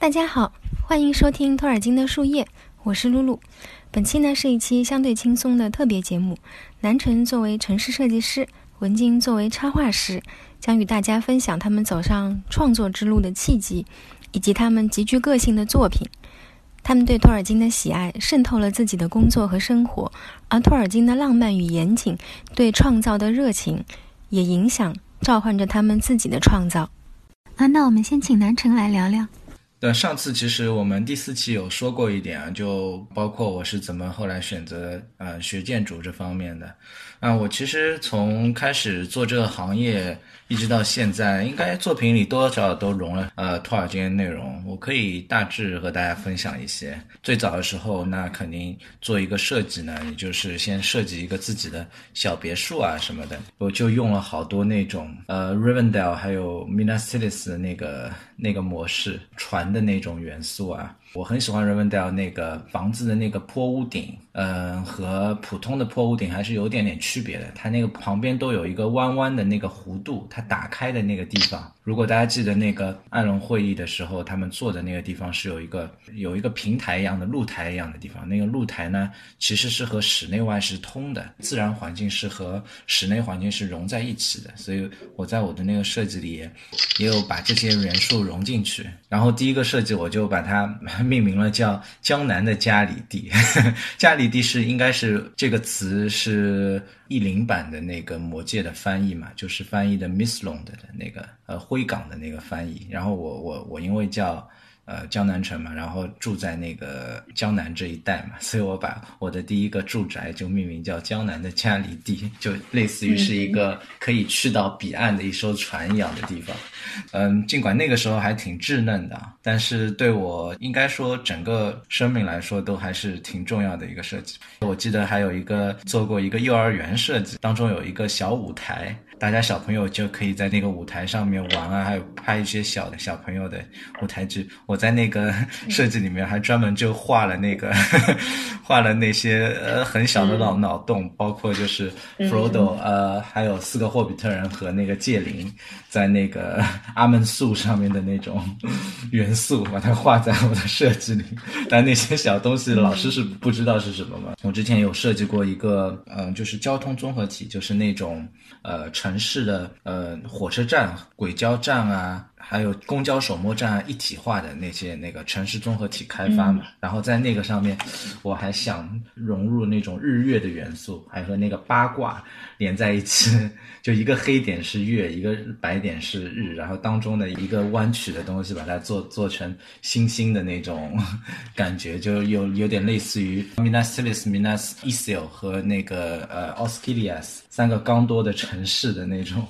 大家好，欢迎收听托尔金的树叶，我是露露。本期呢是一期相对轻松的特别节目。南辰作为城市设计师，文静作为插画师，将与大家分享他们走上创作之路的契机，以及他们极具个性的作品。他们对托尔金的喜爱渗透了自己的工作和生活，而托尔金的浪漫与严谨，对创造的热情，也影响召唤着他们自己的创造。啊，那我们先请南辰来聊聊。对，上次其实我们第四期有说过一点啊，就包括我是怎么后来选择呃学建筑这方面的。啊，我其实从开始做这个行业一直到现在，应该作品里多多少少都融了呃托尔金的内容。我可以大致和大家分享一些。最早的时候，那肯定做一个设计呢，也就是先设计一个自己的小别墅啊什么的，我就用了好多那种呃 Rivendell 还有 Minas Tirith 那个那个模式船的那种元素啊。我很喜欢 Rivendell 那个房子的那个坡屋顶，嗯，和普通的坡屋顶还是有点点区别的。它那个旁边都有一个弯弯的那个弧度，它打开的那个地方。如果大家记得那个艾伦会议的时候，他们坐的那个地方是有一个有一个平台一样的露台一样的地方。那个露台呢，其实是和室内外是通的，自然环境是和室内环境是融在一起的。所以我在我的那个设计里也有把这些元素融进去。然后第一个设计我就把它。命名了叫江南的家里地，家里地是应该是这个词是译林版的那个魔界的翻译嘛，就是翻译的 Miss Long 的那个呃灰港的那个翻译。然后我我我因为叫。呃，江南城嘛，然后住在那个江南这一带嘛，所以我把我的第一个住宅就命名叫江南的家里地，就类似于是一个可以去到彼岸的一艘船一样的地方。嗯，尽管那个时候还挺稚嫩的，但是对我应该说整个生命来说都还是挺重要的一个设计。我记得还有一个做过一个幼儿园设计，当中有一个小舞台。大家小朋友就可以在那个舞台上面玩啊，还有拍一些小的小朋友的舞台剧。我在那个设计里面还专门就画了那个，画了那些呃很小的脑脑洞，包括就是 Frodo 呃，还有四个霍比特人和那个戒灵在那个 阿门树上面的那种 元素，把它画在我的设计里。但那些小东西老师是不知道是什么嘛。我之前有设计过一个，嗯，就是交通综合体，就是那种呃城城市的呃火车站、轨交站啊。还有公交首末站一体化的那些那个城市综合体开发嘛，然后在那个上面，我还想融入那种日月的元素，还和那个八卦连在一起，就一个黑点是月，一个白点是日，然后当中的一个弯曲的东西，把它做做成星星的那种感觉，就有有点类似于 Minas Tirith、Minas Ithil 和那个呃 Osgiliath 三个刚多的城市的那种。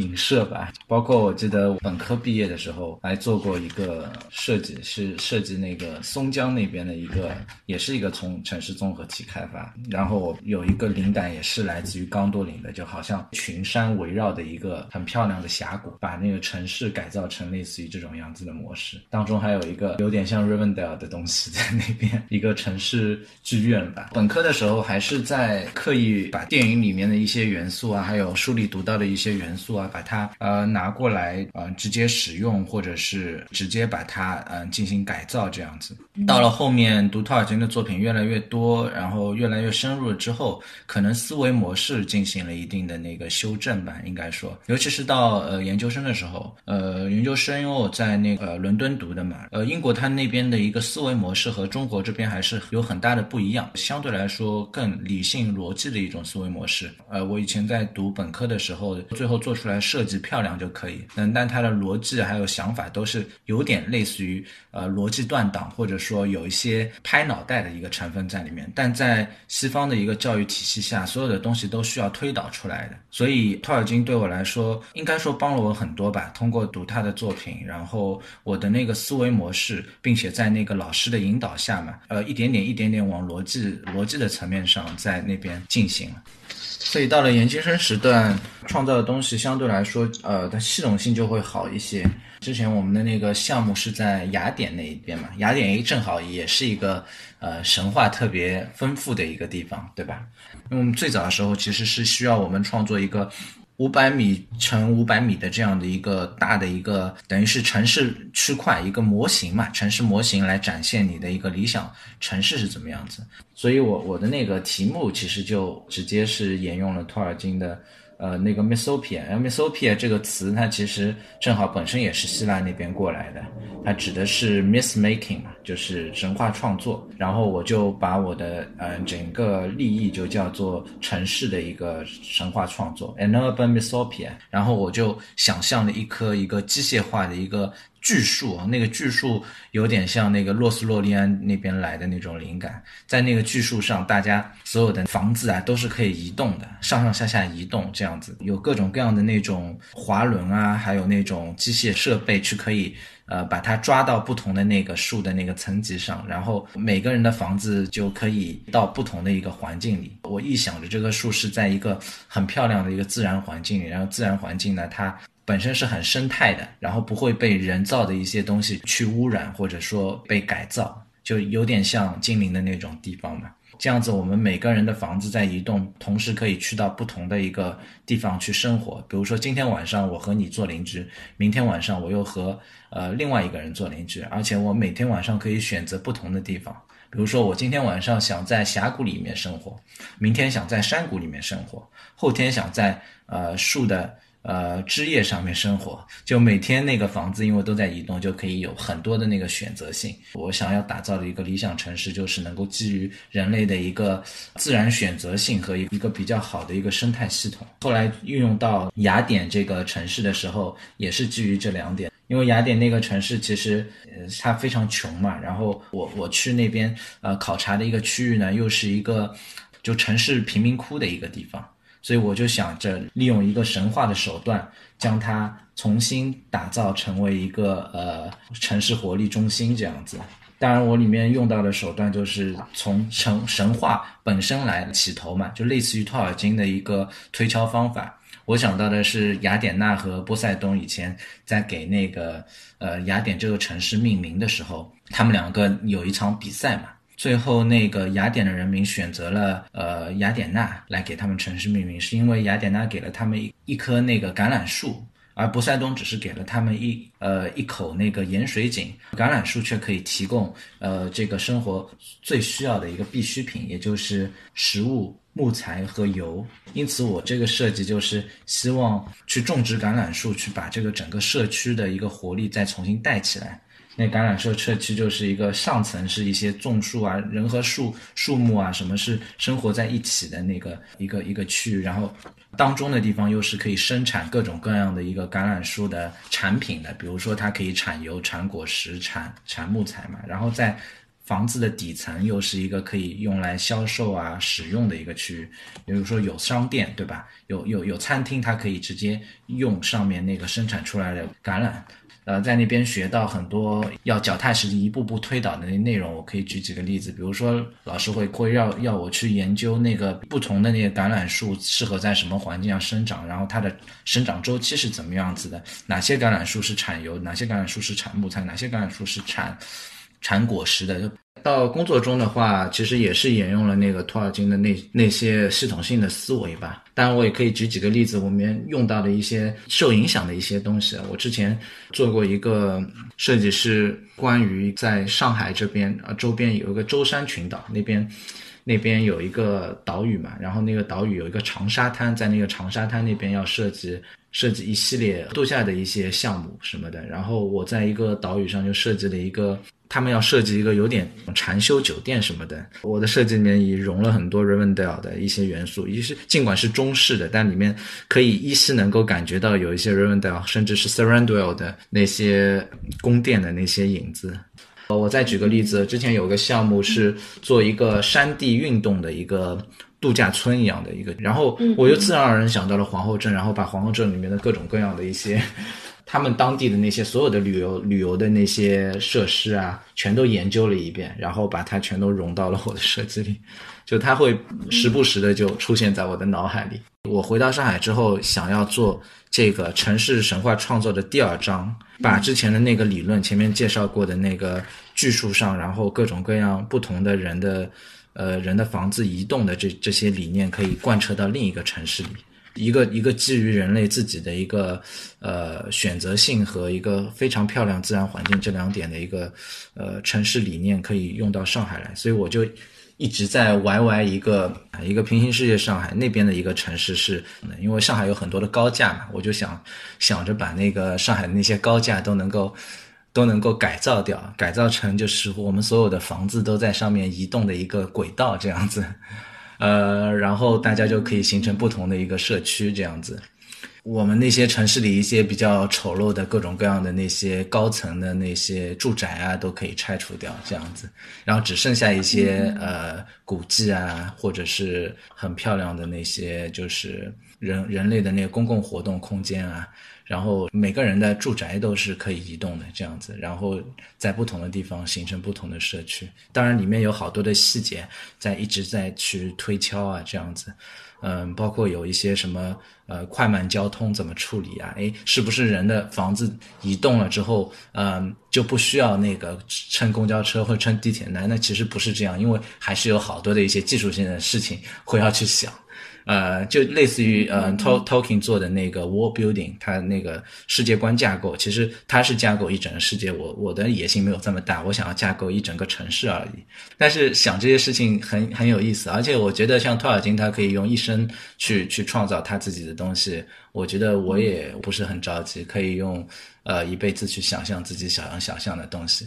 影射吧，包括我记得我本科毕业的时候还做过一个设计，是设计那个松江那边的一个，也是一个从城市综合体开发。然后我有一个灵感也是来自于刚多林的，就好像群山围绕的一个很漂亮的峡谷，把那个城市改造成类似于这种样子的模式。当中还有一个有点像 Rivendell 的东西在那边，一个城市剧院吧。本科的时候还是在刻意把电影里面的一些元素啊，还有书里读到的一些元素啊。把它呃拿过来呃直接使用，或者是直接把它嗯进行改造这样子。到了后面读托尔金的作品越来越多，然后越来越深入了之后，可能思维模式进行了一定的那个修正吧，应该说，尤其是到呃研究生的时候，呃研究生因为我在那个伦敦读的嘛，呃英国它那边的一个思维模式和中国这边还是有很大的不一样，相对来说更理性逻辑的一种思维模式。呃我以前在读本科的时候，最后做出来。设计漂亮就可以，嗯，但它的逻辑还有想法都是有点类似于呃逻辑断档，或者说有一些拍脑袋的一个成分在里面。但在西方的一个教育体系下，所有的东西都需要推导出来的。所以托尔金对我来说，应该说帮了我很多吧。通过读他的作品，然后我的那个思维模式，并且在那个老师的引导下嘛，呃，一点点一点点往逻辑逻辑的层面上在那边进行。所以到了研究生时段，创造的东西相对来说，呃，它系统性就会好一些。之前我们的那个项目是在雅典那一边嘛，雅典正好也是一个呃神话特别丰富的一个地方，对吧？因为我们最早的时候其实是需要我们创作一个五百米乘五百米的这样的一个大的一个，等于是城市区块一个模型嘛，城市模型来展现你的一个理想城市是怎么样子。所以我我的那个题目其实就直接是沿用了托尔金的。呃，那个 Missopia，Missopia 这个词，它其实正好本身也是希腊那边过来的，它指的是 Miss Making，嘛，就是神话创作。然后我就把我的嗯整个立意就叫做城市的一个神话创作，an urban mythopia。然后我就想象了一颗一个机械化的一个。巨树啊，那个巨树有点像那个洛斯洛利安那边来的那种灵感，在那个巨树上，大家所有的房子啊都是可以移动的，上上下下移动这样子，有各种各样的那种滑轮啊，还有那种机械设备去可以呃把它抓到不同的那个树的那个层级上，然后每个人的房子就可以到不同的一个环境里。我臆想着这棵树是在一个很漂亮的一个自然环境里，然后自然环境呢它。本身是很生态的，然后不会被人造的一些东西去污染，或者说被改造，就有点像精灵的那种地方嘛。这样子，我们每个人的房子在移动，同时可以去到不同的一个地方去生活。比如说，今天晚上我和你做邻居，明天晚上我又和呃另外一个人做邻居，而且我每天晚上可以选择不同的地方。比如说，我今天晚上想在峡谷里面生活，明天想在山谷里面生活，后天想在呃树的。呃，枝叶上面生活，就每天那个房子，因为都在移动，就可以有很多的那个选择性。我想要打造的一个理想城市，就是能够基于人类的一个自然选择性和一一个比较好的一个生态系统。后来运用到雅典这个城市的时候，也是基于这两点。因为雅典那个城市其实呃它非常穷嘛，然后我我去那边呃考察的一个区域呢，又是一个就城市贫民窟的一个地方。所以我就想着利用一个神话的手段，将它重新打造成为一个呃城市活力中心这样子。当然，我里面用到的手段就是从神神话本身来起头嘛，就类似于托尔金的一个推敲方法。我想到的是雅典娜和波塞冬以前在给那个呃雅典这个城市命名的时候，他们两个有一场比赛嘛。最后，那个雅典的人民选择了呃雅典娜来给他们城市命名，是因为雅典娜给了他们一一棵那个橄榄树，而波塞冬只是给了他们一呃一口那个盐水井，橄榄树却可以提供呃这个生活最需要的一个必需品，也就是食物、木材和油。因此，我这个设计就是希望去种植橄榄树，去把这个整个社区的一个活力再重新带起来。那橄榄社社区就是一个上层是一些种树啊，人和树树木啊，什么是生活在一起的那个一个一个区域，然后当中的地方又是可以生产各种各样的一个橄榄树的产品的，比如说它可以产油、产果实、产产木材嘛。然后在房子的底层又是一个可以用来销售啊、使用的一个区域，比如说有商店，对吧？有有有餐厅，它可以直接用上面那个生产出来的橄榄。呃，在那边学到很多要脚踏实地一步步推导的那内容，我可以举几个例子，比如说老师会会要要我去研究那个不同的那个橄榄树适合在什么环境下生长，然后它的生长周期是怎么样子的，哪些橄榄树是产油，哪些橄榄树是产木材，哪些橄榄树是产产果实的。到工作中的话，其实也是沿用了那个托尔金的那那些系统性的思维吧。当然，我也可以举几个例子，我们用到的一些受影响的一些东西。我之前做过一个设计，师关于在上海这边啊周边有一个舟山群岛那边，那边有一个岛屿嘛，然后那个岛屿有一个长沙滩，在那个长沙滩那边要设计设计一系列度假的一些项目什么的。然后我在一个岛屿上就设计了一个。他们要设计一个有点禅修酒店什么的，我的设计里面也融了很多 Rivendell 的一些元素，一是尽管是中式的，但里面可以依稀能够感觉到有一些 Rivendell，甚至是 Serendwell 的那些宫殿的那些影子。呃我再举个例子，之前有个项目是做一个山地运动的一个度假村一样的一个，然后我就自然而然想到了皇后镇，然后把皇后镇里面的各种各样的一些。他们当地的那些所有的旅游旅游的那些设施啊，全都研究了一遍，然后把它全都融到了我的设计里，就它会时不时的就出现在我的脑海里。我回到上海之后，想要做这个城市神话创作的第二章，把之前的那个理论前面介绍过的那个巨树上，然后各种各样不同的人的，呃人的房子移动的这这些理念，可以贯彻到另一个城市里。一个一个基于人类自己的一个呃选择性和一个非常漂亮自然环境这两点的一个呃城市理念，可以用到上海来，所以我就。一直在 YY 一个一个平行世界上海那边的一个城市是，因为上海有很多的高架嘛，我就想想着把那个上海那些高架都能够都能够改造掉，改造成就是我们所有的房子都在上面移动的一个轨道这样子，呃，然后大家就可以形成不同的一个社区这样子。我们那些城市里一些比较丑陋的各种各样的那些高层的那些住宅啊，都可以拆除掉，这样子，然后只剩下一些呃古迹啊，或者是很漂亮的那些就是人人类的那个公共活动空间啊，然后每个人的住宅都是可以移动的这样子，然后在不同的地方形成不同的社区。当然里面有好多的细节在一直在去推敲啊，这样子。嗯，包括有一些什么呃快慢交通怎么处理啊？哎，是不是人的房子移动了之后，嗯，就不需要那个乘公交车或乘地铁那？那其实不是这样，因为还是有好多的一些技术性的事情会要去想。呃，就类似于呃，Tolkien 做的那个 World Building，它那个世界观架构，其实它是架构一整个世界。我我的野心没有这么大，我想要架构一整个城市而已。但是想这些事情很很有意思，而且我觉得像托尔金，他可以用一生去去创造他自己的东西。我觉得我也不是很着急，可以用呃一辈子去想象自己想要想象的东西。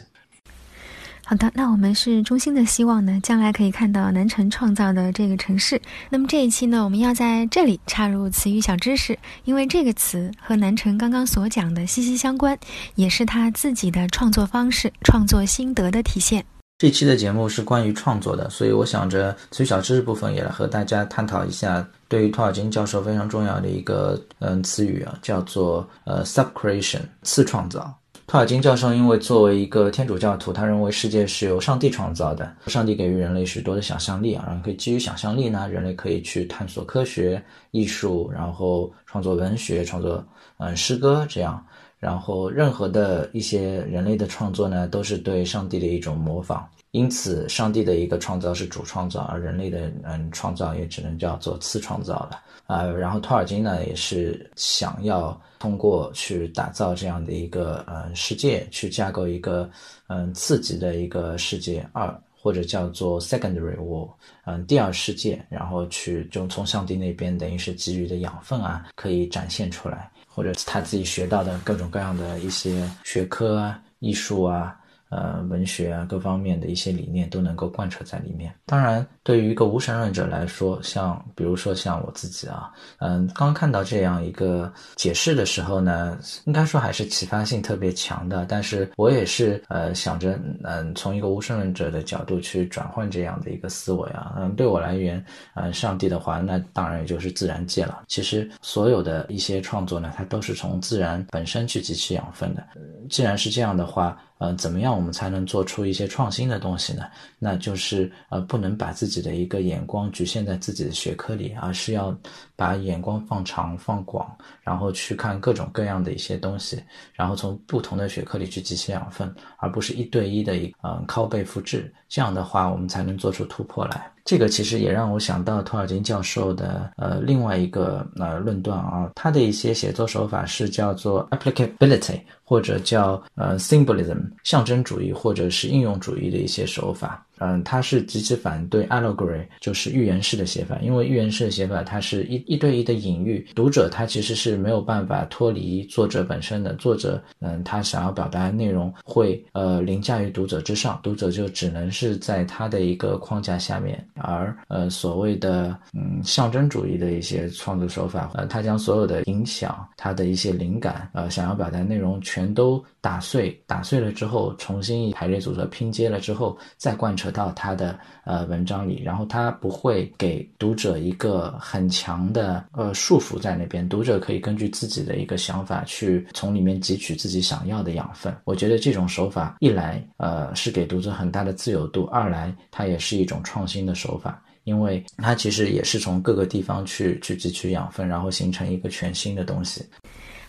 好的，那我们是衷心的希望呢，将来可以看到南城创造的这个城市。那么这一期呢，我们要在这里插入词语小知识，因为这个词和南城刚刚所讲的息息相关，也是他自己的创作方式、创作心得的体现。这期的节目是关于创作的，所以我想着词语小知识部分也来和大家探讨一下，对于托尔金教授非常重要的一个嗯词语啊，叫做呃 subcreation 次创造。托尔金教授因为作为一个天主教徒，他认为世界是由上帝创造的，上帝给予人类许多的想象力啊，然后可以基于想象力呢，人类可以去探索科学、艺术，然后创作文学、创作嗯诗歌这样，然后任何的一些人类的创作呢，都是对上帝的一种模仿。因此，上帝的一个创造是主创造，而人类的嗯创造也只能叫做次创造了啊。然后托尔金呢，也是想要通过去打造这样的一个嗯世界，去架构一个嗯次级的一个世界二，或者叫做 secondary world，嗯第二世界，然后去就从上帝那边等于是给予的养分啊，可以展现出来，或者他自己学到的各种各样的一些学科啊、艺术啊。呃，文学啊，各方面的一些理念都能够贯彻在里面。当然，对于一个无神论者来说，像比如说像我自己啊，嗯，刚看到这样一个解释的时候呢，应该说还是启发性特别强的。但是我也是呃想着，嗯，从一个无神论者的角度去转换这样的一个思维啊，嗯，对我来源，嗯，上帝的话，那当然也就是自然界了。其实所有的一些创作呢，它都是从自然本身去汲取养分的。既然是这样的话，呃，怎么样我们才能做出一些创新的东西呢？那就是呃，不能把自己的一个眼光局限在自己的学科里，而是要把眼光放长放广，然后去看各种各样的一些东西，然后从不同的学科里去汲取养分，而不是一对一的一嗯靠背复制。这样的话，我们才能做出突破来。这个其实也让我想到托尔金教授的呃另外一个呃论断啊，他的一些写作手法是叫做 applicability，或者叫呃 symbolism，象征主义或者是应用主义的一些手法。嗯，他是极其反对 allegory，就是寓言式的写法，因为寓言式的写法，它是一一对一的隐喻，读者他其实是没有办法脱离作者本身的，作者嗯，他想要表达的内容会呃凌驾于读者之上，读者就只能是在他的一个框架下面，而呃所谓的嗯象征主义的一些创作手法，呃，他将所有的影响，他的一些灵感，呃，想要表达内容全都打碎，打碎了之后，重新一排列组合拼接了之后，再贯彻。到他的呃文章里，然后他不会给读者一个很强的呃束缚在那边，读者可以根据自己的一个想法去从里面汲取自己想要的养分。我觉得这种手法一来呃是给读者很大的自由度，二来它也是一种创新的手法，因为它其实也是从各个地方去去汲取养分，然后形成一个全新的东西。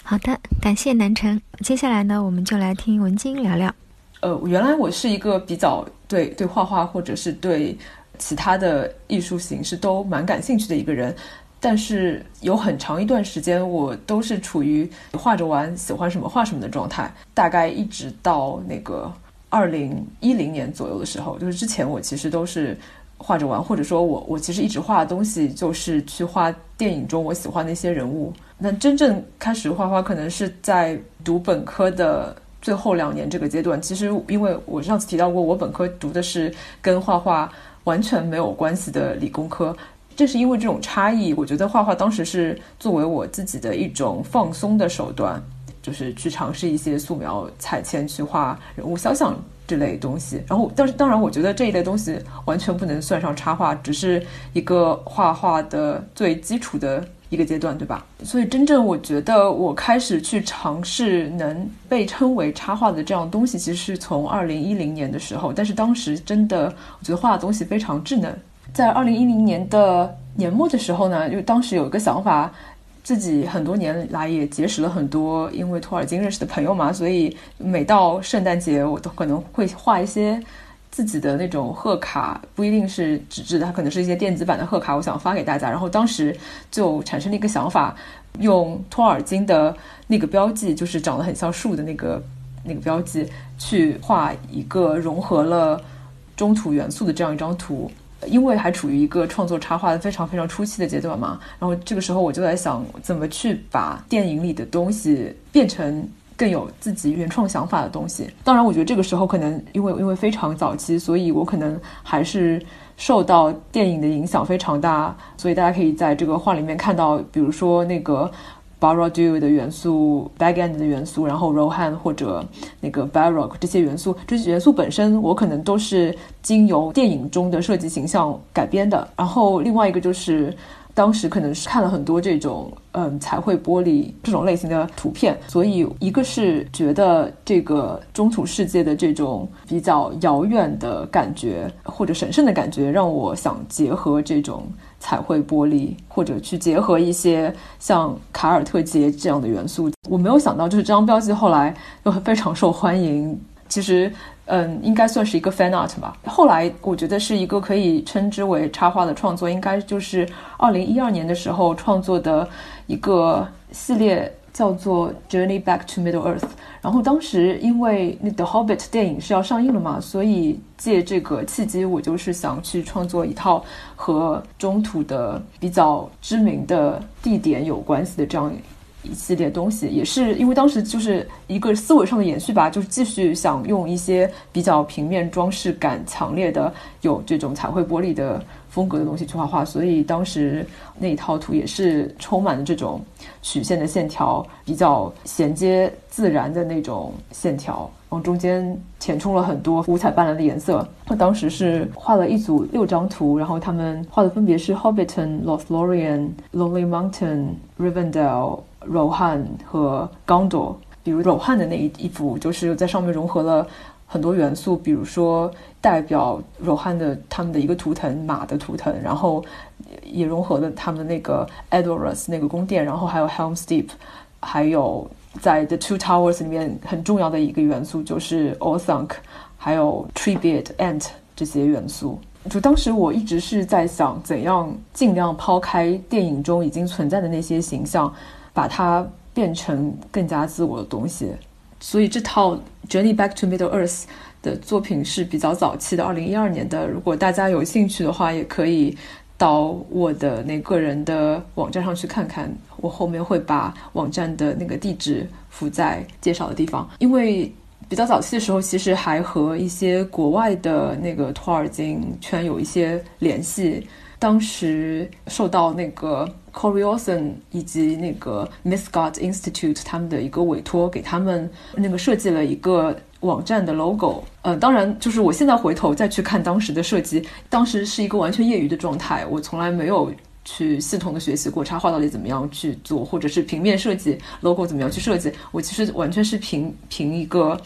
好的，感谢南城。接下来呢，我们就来听文晶聊聊。呃，原来我是一个比较对对画画或者是对其他的艺术形式都蛮感兴趣的一个人，但是有很长一段时间，我都是处于画着玩，喜欢什么画什么的状态。大概一直到那个二零一零年左右的时候，就是之前我其实都是画着玩，或者说我我其实一直画的东西就是去画电影中我喜欢的一些人物。那真正开始画画，可能是在读本科的最后两年这个阶段。其实因为我上次提到过，我本科读的是跟画画完全没有关系的理工科。正是因为这种差异，我觉得画画当时是作为我自己的一种放松的手段，就是去尝试一些素描、彩铅，去画人物肖像这类东西。然后，但是当然，我觉得这一类东西完全不能算上插画，只是一个画画的最基础的一个阶段，对吧？所以，真正我觉得我开始去尝试能被称为插画的这样东西，其实是从二零一零年的时候。但是当时真的，我觉得画的东西非常稚嫩。在二零一零年的年末的时候呢，就当时有一个想法，自己很多年来也结识了很多因为托尔金认识的朋友嘛，所以每到圣诞节，我都可能会画一些自己的那种贺卡，不一定是纸质的，它可能是一些电子版的贺卡，我想发给大家。然后当时就产生了一个想法，用托尔金的那个标记，就是长得很像树的那个那个标记，去画一个融合了中土元素的这样一张图。因为还处于一个创作插画的非常非常初期的阶段嘛，然后这个时候我就在想，怎么去把电影里的东西变成更有自己原创想法的东西。当然，我觉得这个时候可能因为因为非常早期，所以我可能还是受到电影的影响非常大。所以大家可以在这个画里面看到，比如说那个。Baroque 的元素，Bag End 的元素，然后 Rohan 或者那个 Baroque 这些元素，这些元素本身我可能都是经由电影中的设计形象改编的。然后另外一个就是，当时可能是看了很多这种嗯彩绘玻璃这种类型的图片，所以一个是觉得这个中土世界的这种比较遥远的感觉或者神圣的感觉，让我想结合这种。彩绘玻璃，或者去结合一些像卡尔特杰这样的元素，我没有想到，就是这张标记后来又非常受欢迎。其实，嗯，应该算是一个 fan art 吧。后来我觉得是一个可以称之为插画的创作，应该就是二零一二年的时候创作的一个系列。叫做 Journey Back to Middle Earth。然后当时因为那 The Hobbit 电影是要上映了嘛，所以借这个契机，我就是想去创作一套和中土的比较知名的地点有关系的这样一系列东西。也是因为当时就是一个思维上的延续吧，就是继续想用一些比较平面装饰感强烈的、有这种彩绘玻璃的。风格的东西去画画，所以当时那一套图也是充满了这种曲线的线条，比较衔接自然的那种线条，往中间填充了很多五彩斑斓的颜色。我当时是画了一组六张图，然后他们画的分别是 Hobbiton、Lothlorien、Lonely Mountain、Rivendell、Rohan 和 Gondor。比如 Rohan 的那一一幅，就是在上面融合了。很多元素，比如说代表柔汉的他们的一个图腾马的图腾，然后也融合了他们的那个 Edoras 那个宫殿，然后还有 Helm's Deep，还有在 The Two Towers 里面很重要的一个元素就是 Orthanc，还有 Tribute Ant 这些元素。就当时我一直是在想，怎样尽量抛开电影中已经存在的那些形象，把它变成更加自我的东西。所以这套《Journey Back to Middle Earth》的作品是比较早期的，二零一二年的。如果大家有兴趣的话，也可以到我的那个人的网站上去看看。我后面会把网站的那个地址附在介绍的地方。因为比较早期的时候，其实还和一些国外的那个托尔金圈有一些联系。当时受到那个 Corey Olsen 以及那个 Miss God Institute 他们的一个委托，给他们那个设计了一个网站的 logo。呃，当然，就是我现在回头再去看当时的设计，当时是一个完全业余的状态，我从来没有去系统的学习过插画到底怎么样去做，或者是平面设计 logo 怎么样去设计。我其实完全是凭凭一个。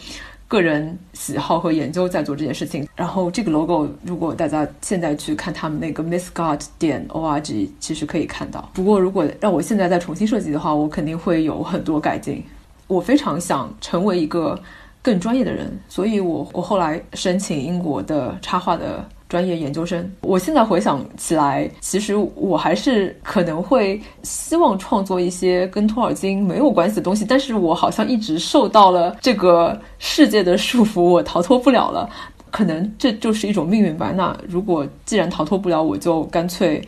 个人喜好和研究在做这件事情。然后这个 logo，如果大家现在去看他们那个 missgod 点 org，其实可以看到。不过如果让我现在再重新设计的话，我肯定会有很多改进。我非常想成为一个更专业的人，所以我我后来申请英国的插画的专业研究生。我现在回想起来，其实我还是可能会希望创作一些跟托尔金没有关系的东西，但是我好像一直受到了这个世界的束缚，我逃脱不了了。可能这就是一种命运吧。那如果既然逃脱不了，我就干脆。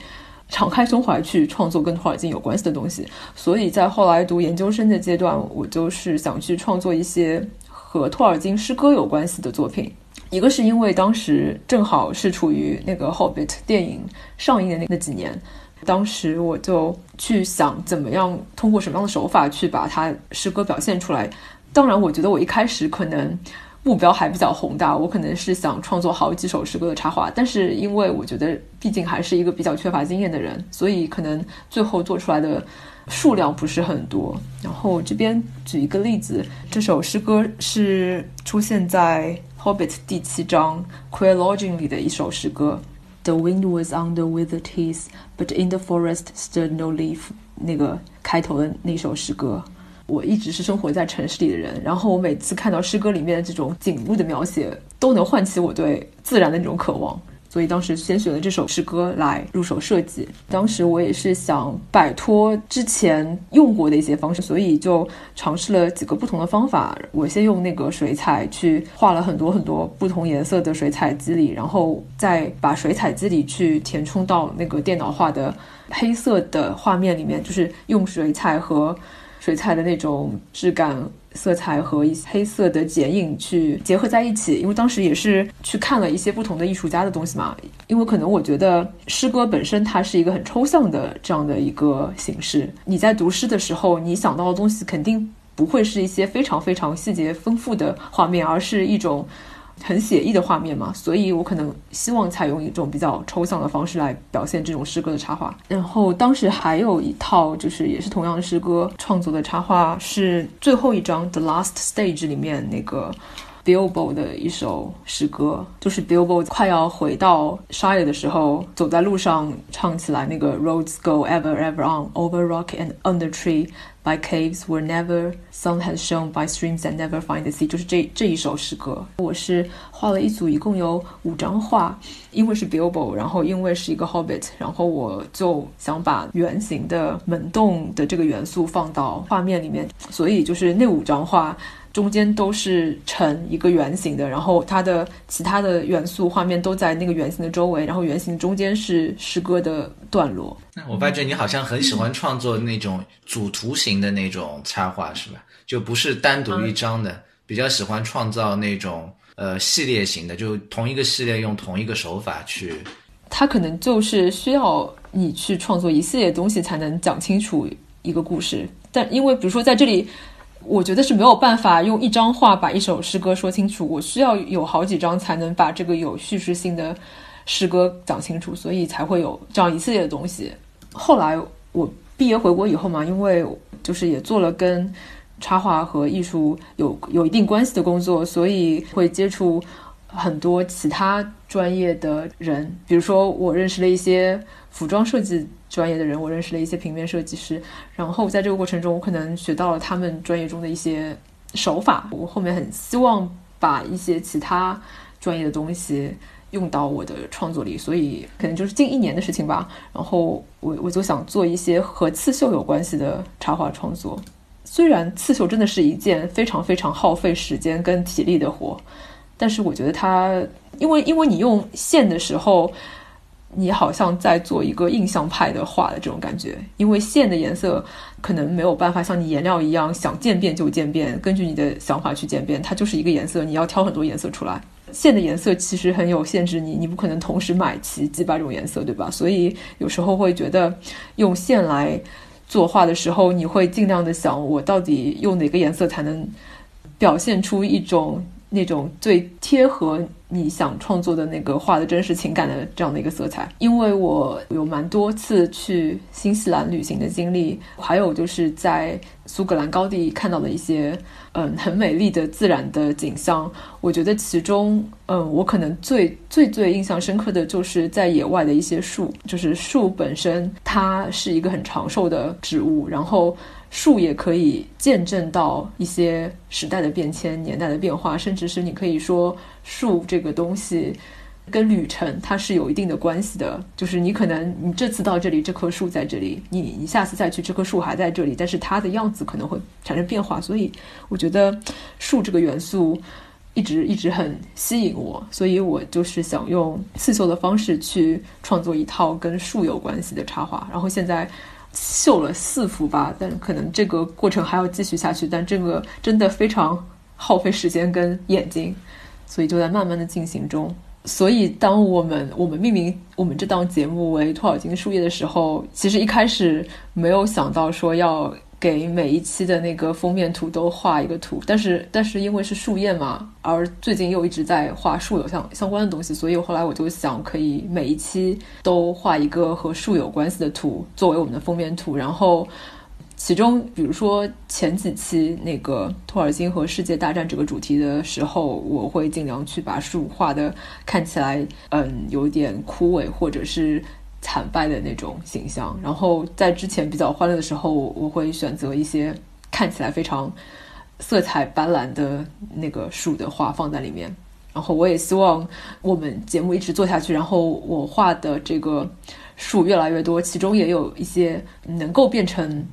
敞开胸怀去创作跟托尔金有关系的东西，所以在后来读研究生的阶段，我就是想去创作一些和托尔金诗歌有关系的作品。一个是因为当时正好是处于那个《Hobbit》电影上映的那那几年，当时我就去想怎么样通过什么样的手法去把它诗歌表现出来。当然，我觉得我一开始可能。目标还比较宏大，我可能是想创作好几首诗歌的插画，但是因为我觉得毕竟还是一个比较缺乏经验的人，所以可能最后做出来的数量不是很多。然后这边举一个例子，这首诗歌是出现在《Hobbit》第七章《Queer Lodging》里的一首诗歌。The wind was on the withered heath, but in the forest stood no leaf。那个开头的那首诗歌。我一直是生活在城市里的人，然后我每次看到诗歌里面的这种景物的描写，都能唤起我对自然的那种渴望。所以当时先选了这首诗歌来入手设计。当时我也是想摆脱之前用过的一些方式，所以就尝试了几个不同的方法。我先用那个水彩去画了很多很多不同颜色的水彩肌理，然后再把水彩肌理去填充到那个电脑画的黑色的画面里面，就是用水彩和。水彩的那种质感、色彩和一黑色的剪影去结合在一起，因为当时也是去看了一些不同的艺术家的东西嘛。因为可能我觉得诗歌本身它是一个很抽象的这样的一个形式，你在读诗的时候，你想到的东西肯定不会是一些非常非常细节丰富的画面，而是一种。很写意的画面嘛，所以我可能希望采用一种比较抽象的方式来表现这种诗歌的插画。然后当时还有一套，就是也是同样的诗歌创作的插画，是最后一张《The Last Stage》里面那个 Bilbo 的一首诗歌，就是 Bilbo 快要回到 Shire 的时候，走在路上唱起来那个 Roads go ever ever on over rock and under tree。By caves where never sun has shone, by streams that never find the sea，就是这这一首诗歌。我是画了一组，一共有五张画。因为是 Bilbo，然后因为是一个 Hobbit，然后我就想把圆形的门洞的这个元素放到画面里面，所以就是那五张画。中间都是呈一个圆形的，然后它的其他的元素画面都在那个圆形的周围，然后圆形中间是诗歌的段落。那我发觉你好像很喜欢创作那种主图形的那种插画，是吧？就不是单独一张的，比较喜欢创造那种呃系列型的，就同一个系列用同一个手法去。它可能就是需要你去创作一系列东西才能讲清楚一个故事，但因为比如说在这里。我觉得是没有办法用一张画把一首诗歌说清楚，我需要有好几张才能把这个有叙事性的诗歌讲清楚，所以才会有这样一系列的东西。后来我毕业回国以后嘛，因为就是也做了跟插画和艺术有有一定关系的工作，所以会接触很多其他专业的人，比如说我认识了一些服装设计。专业的人，我认识了一些平面设计师，然后在这个过程中，我可能学到了他们专业中的一些手法。我后面很希望把一些其他专业的东西用到我的创作里，所以可能就是近一年的事情吧。然后我我就想做一些和刺绣有关系的插画创作。虽然刺绣真的是一件非常非常耗费时间跟体力的活，但是我觉得它，因为因为你用线的时候。你好像在做一个印象派的画的这种感觉，因为线的颜色可能没有办法像你颜料一样想渐变就渐变，根据你的想法去渐变，它就是一个颜色，你要挑很多颜色出来。线的颜色其实很有限制，你你不可能同时买齐几百种颜色，对吧？所以有时候会觉得用线来作画的时候，你会尽量的想，我到底用哪个颜色才能表现出一种。那种最贴合你想创作的那个画的真实情感的这样的一个色彩，因为我有蛮多次去新西兰旅行的经历，还有就是在苏格兰高地看到的一些嗯很美丽的自然的景象。我觉得其中嗯我可能最最最印象深刻的就是在野外的一些树，就是树本身它是一个很长寿的植物，然后。树也可以见证到一些时代的变迁、年代的变化，甚至是你可以说树这个东西，跟旅程它是有一定的关系的。就是你可能你这次到这里，这棵树在这里，你你下次再去，这棵树还在这里，但是它的样子可能会产生变化。所以我觉得树这个元素一直一直很吸引我，所以我就是想用刺绣的方式去创作一套跟树有关系的插画。然后现在。绣了四幅吧，但可能这个过程还要继续下去。但这个真的非常耗费时间跟眼睛，所以就在慢慢的进行中。所以当我们我们命名我们这档节目为托尔金树叶的时候，其实一开始没有想到说要。给每一期的那个封面图都画一个图，但是但是因为是树叶嘛，而最近又一直在画树有相相关的东西，所以后来我就想可以每一期都画一个和树有关系的图作为我们的封面图。然后其中比如说前几期那个托尔金和世界大战这个主题的时候，我会尽量去把树画的看起来嗯有点枯萎或者是。惨败的那种形象，然后在之前比较欢乐的时候，我会选择一些看起来非常色彩斑斓的那个树的画放在里面。然后我也希望我们节目一直做下去，然后我画的这个树越来越多，其中也有一些能够变成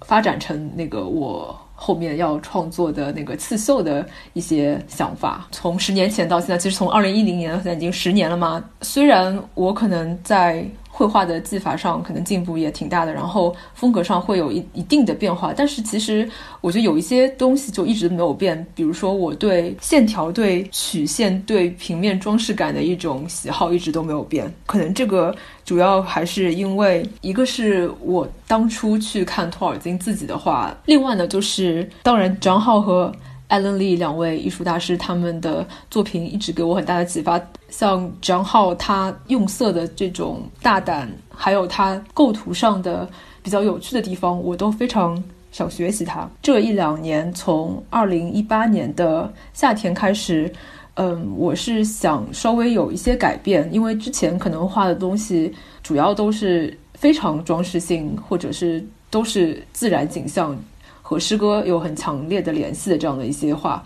发展成那个我。后面要创作的那个刺绣的一些想法，从十年前到现在，其实从二零一零年现在已经十年了嘛。虽然我可能在。绘画的技法上可能进步也挺大的，然后风格上会有一一定的变化，但是其实我觉得有一些东西就一直没有变，比如说我对线条、对曲线、对平面装饰感的一种喜好一直都没有变。可能这个主要还是因为一个是我当初去看托尔金自己的画，另外呢就是当然张浩和。艾伦·利两位艺术大师，他们的作品一直给我很大的启发。像张浩，他用色的这种大胆，还有他构图上的比较有趣的地方，我都非常想学习他。这一两年，从二零一八年的夏天开始，嗯，我是想稍微有一些改变，因为之前可能画的东西主要都是非常装饰性，或者是都是自然景象。和诗歌有很强烈的联系的这样的一些画，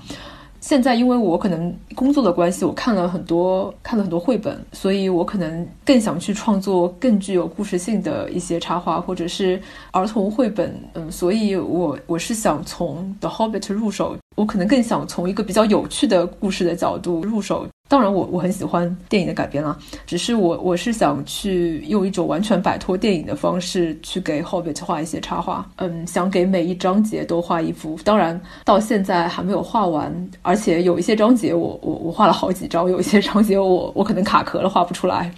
现在因为我可能工作的关系，我看了很多看了很多绘本，所以我可能更想去创作更具有故事性的一些插画或者是儿童绘本。嗯，所以我我是想从 The Hobbit 入手，我可能更想从一个比较有趣的故事的角度入手。当然，我我很喜欢电影的改编啦，只是我我是想去用一种完全摆脱电影的方式去给《Hobbit》画一些插画，嗯，想给每一章节都画一幅。当然，到现在还没有画完，而且有一些章节我我我画了好几章，有一些章节我我可能卡壳了，画不出来。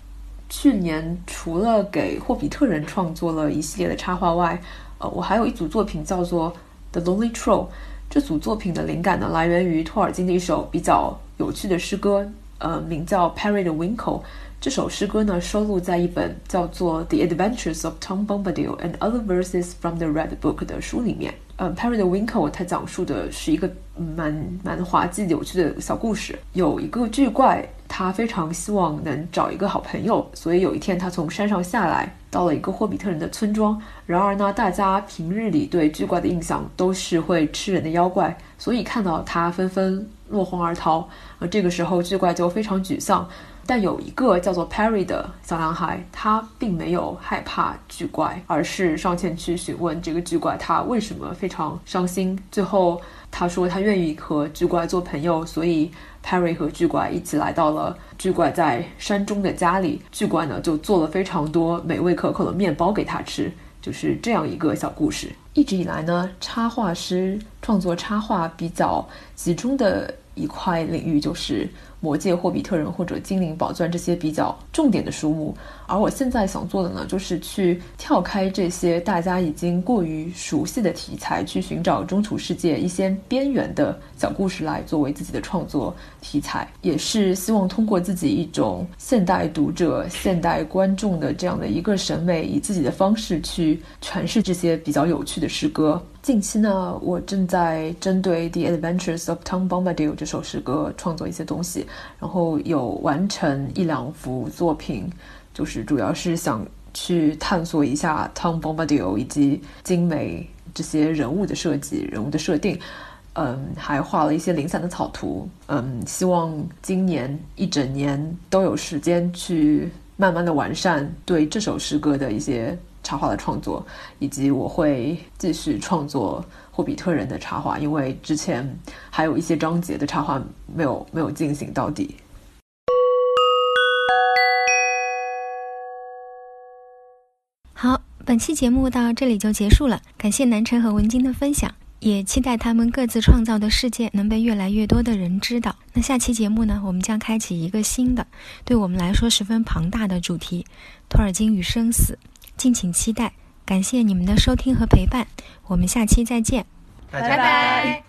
去年除了给霍比特人创作了一系列的插画外，呃，我还有一组作品叫做《The Lonely Troll》。这组作品的灵感呢，来源于托尔金的一首比较有趣的诗歌。呃，名叫 Perry 的 Winkle 这首诗歌呢，收录在一本叫做《The Adventures of Tom Bombadil and Other Verses from the Red Book》的书里面。呃，Perry 的 Winkle 它讲述的是一个蛮蛮滑稽有趣的小故事。有一个巨怪，他非常希望能找一个好朋友，所以有一天他从山上下来，到了一个霍比特人的村庄。然而呢，大家平日里对巨怪的印象都是会吃人的妖怪，所以看到他纷纷。落荒而逃，而这个时候巨怪就非常沮丧。但有一个叫做 Perry 的小男孩，他并没有害怕巨怪，而是上前去询问这个巨怪他为什么非常伤心。最后他说他愿意和巨怪做朋友，所以 Perry 和巨怪一起来到了巨怪在山中的家里。巨怪呢就做了非常多美味可口的面包给他吃，就是这样一个小故事。一直以来呢，插画师创作插画比较集中的一块领域就是。魔戒、霍比特人或者精灵宝钻这些比较重点的书目，而我现在想做的呢，就是去跳开这些大家已经过于熟悉的题材，去寻找中土世界一些边缘的小故事来作为自己的创作题材，也是希望通过自己一种现代读者、现代观众的这样的一个审美，以自己的方式去诠释这些比较有趣的诗歌。近期呢，我正在针对《The Adventures of Tom Bombadil》这首诗歌创作一些东西，然后有完成一两幅作品，就是主要是想去探索一下 Tom Bombadil 以及精美这些人物的设计、人物的设定。嗯，还画了一些零散的草图，嗯，希望今年一整年都有时间去慢慢的完善对这首诗歌的一些插画的创作，以及我会继续创作霍比特人的插画，因为之前还有一些章节的插画没有没有进行到底。好，本期节目到这里就结束了，感谢南辰和文晶的分享。也期待他们各自创造的世界能被越来越多的人知道。那下期节目呢，我们将开启一个新的，对我们来说十分庞大的主题——托尔金与生死，敬请期待。感谢你们的收听和陪伴，我们下期再见，拜拜。